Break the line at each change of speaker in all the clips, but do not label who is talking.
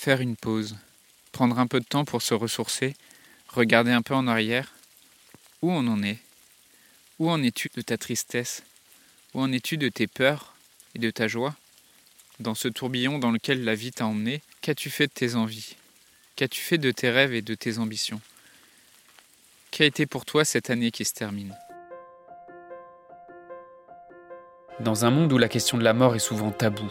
faire une pause, prendre un peu de temps pour se ressourcer, regarder un peu en arrière. Où on en est? Où en es-tu de ta tristesse? Où en es-tu de tes peurs et de ta joie? Dans ce tourbillon dans lequel la vie t'a emmené, qu'as-tu fait de tes envies? Qu'as-tu fait de tes rêves et de tes ambitions? Qu'a été pour toi cette année qui se termine?
Dans un monde où la question de la mort est souvent taboue,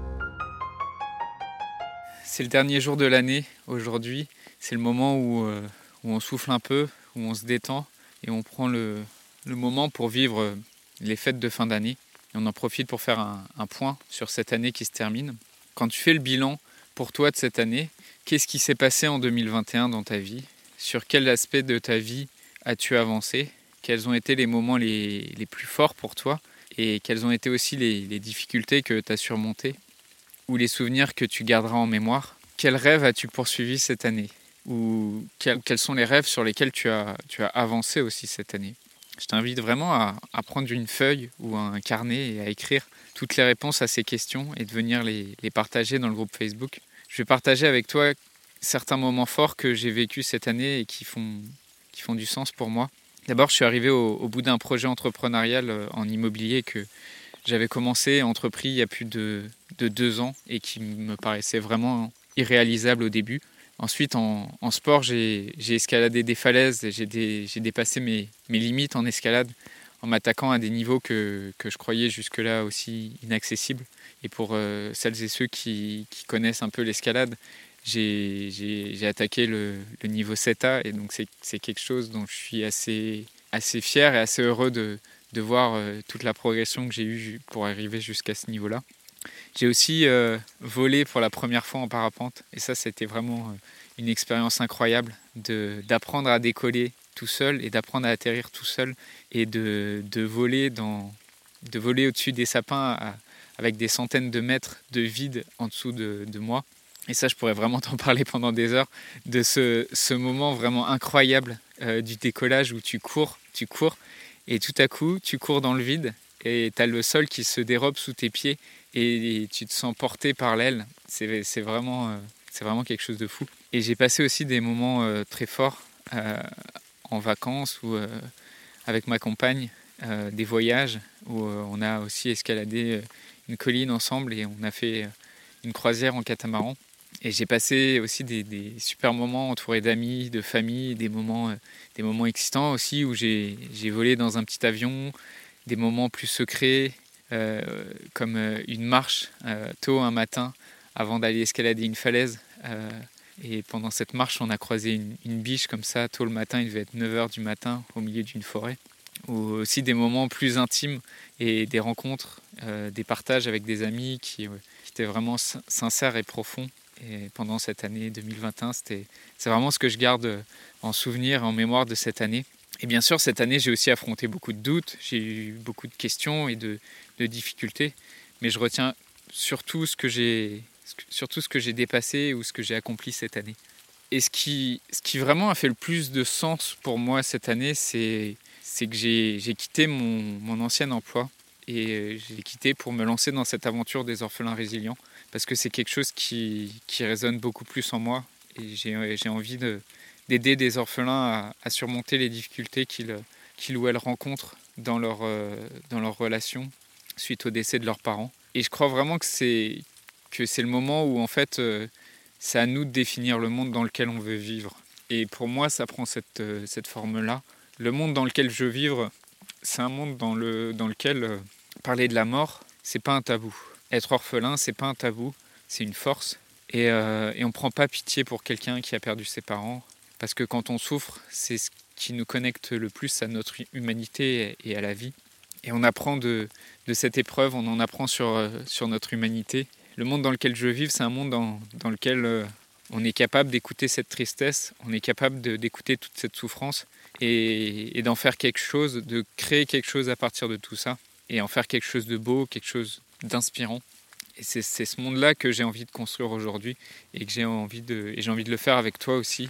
C'est le dernier jour de l'année aujourd'hui. C'est le moment où, euh, où, on souffle un peu, où on se détend et on prend le, moment pour vivre les fêtes de fin d'année. On en profite pour faire un, point sur cette année qui se termine. Quand tu fais le bilan pour toi de cette année, qu'est-ce qui s'est passé en 2021 dans ta vie? Sur quel aspect de ta vie as-tu avancé? Quels ont été les moments les, les, plus forts pour toi? Et quelles ont été aussi les, les difficultés que tu as surmontées? Ou les souvenirs que tu garderas en mémoire. Quels rêves as-tu poursuivi cette année Ou quels, sont les rêves sur lesquels tu as, tu as avancé aussi cette année? Je t'invite vraiment à, à, prendre une feuille ou un carnet et à écrire toutes les réponses à ces questions et de venir les, les partager dans le groupe Facebook. Je vais partager avec toi certains moments forts que j'ai vécu cette année et qui font, qui font du sens pour moi. D'abord, je suis arrivé au, au bout d'un projet entrepreneurial euh, en immobilier que j'avais commencé, entrepris il y a plus de, de, deux ans et qui me paraissait vraiment irréalisable au début. Ensuite, en, sport, j'ai escaladé des falaises, j'ai dé, dépassé mes, limites en escalade en m'attaquant à des niveaux que, je croyais jusque-là aussi inaccessibles. Et pour euh, celles et ceux qui, connaissent un peu l'escalade, j'ai attaqué le, niveau 7A et donc c'est quelque chose dont je suis assez, fier et assez heureux de, de voir euh, toute la progression que j'ai eue pour arriver jusqu'à ce niveau-là. J'ai aussi euh, volé pour la première fois en parapente et ça c'était vraiment euh, une expérience incroyable d'apprendre à décoller tout seul et d'apprendre à atterrir tout seul et de, voler, de voler au-dessus des sapins avec des centaines de mètres de vide en dessous de, moi. Et ça, je pourrais vraiment t'en parler pendant des heures de ce, ce moment vraiment incroyable euh, du décollage où tu cours, tu cours et tout à coup, tu cours dans le vide et tu as le sol qui se dérobe sous tes pieds et tu te sens porté par l'aile. C'est vraiment, euh, vraiment quelque chose de fou. Et j'ai passé aussi des moments euh, très forts euh, en vacances ou avec ma compagne, des voyages où on a aussi escaladé une colline ensemble et on a fait une croisière en catamaran. Et j'ai passé aussi des, super moments entourés d'amis, de famille, des moments, des moments excitants aussi où j'ai volé dans un petit avion, des moments plus secrets, euh, comme une marche euh, tôt un matin avant d'aller escalader une falaise. Euh, et pendant cette marche, on a croisé une, biche comme ça tôt le matin, il devait être 9h du matin au milieu d'une forêt. Ou aussi des moments plus intimes et des rencontres, euh, des partages avec des amis qui, qui étaient vraiment sincères et profonds. Et pendant cette année 2021, c'est vraiment ce que je garde en souvenir, en mémoire de cette année. Et bien sûr, cette année, j'ai aussi affronté beaucoup de doutes, j'ai eu beaucoup de questions et de, de, difficultés, mais je retiens surtout ce que j'ai surtout ce que j'ai dépassé ou ce que j'ai accompli cette année. Et ce qui, ce qui vraiment a fait le plus de sens pour moi cette année, c'est que j'ai quitté mon, ancien emploi et j'ai quitté pour me lancer dans cette aventure des orphelins résilients parce que c'est quelque chose qui, résonne beaucoup plus en moi et j'ai envie d'aider de, des orphelins à, surmonter les difficultés qu'ils qu ou elles rencontrent dans leur, euh, dans leur relation suite au décès de leurs parents. Et je crois vraiment que c'est le moment où en fait euh, c'est à nous de définir le monde dans lequel on veut vivre. Et pour moi, ça prend cette, euh, cette forme-là. Le monde dans lequel je veux vivre, c'est un monde dans, le, dans lequel parler de la mort, c'est pas un tabou. Être orphelin, c'est pas un tabou, c'est une force. Et, euh, et on prend pas pitié pour quelqu'un qui a perdu ses parents, parce que quand on souffre, c'est ce qui nous connecte le plus à notre humanité et à la vie. Et on apprend de, cette épreuve, on en apprend sur, notre humanité. Le monde dans lequel je vis, c'est un monde dans, lequel euh, on est capable d'écouter cette tristesse, on est capable d'écouter toute cette souffrance et, d'en faire quelque chose, de créer quelque chose à partir de tout ça et en faire quelque chose de beau, quelque chose d'inspirant. Et c'est ce monde-là que j'ai envie de construire aujourd'hui et que j'ai envie et j'ai envie de le faire avec toi aussi.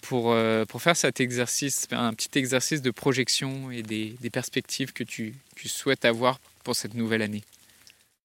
pour, euh, pour faire cet exercice, un petit exercice de projection et des, perspectives que tu souhaites avoir pour cette nouvelle année.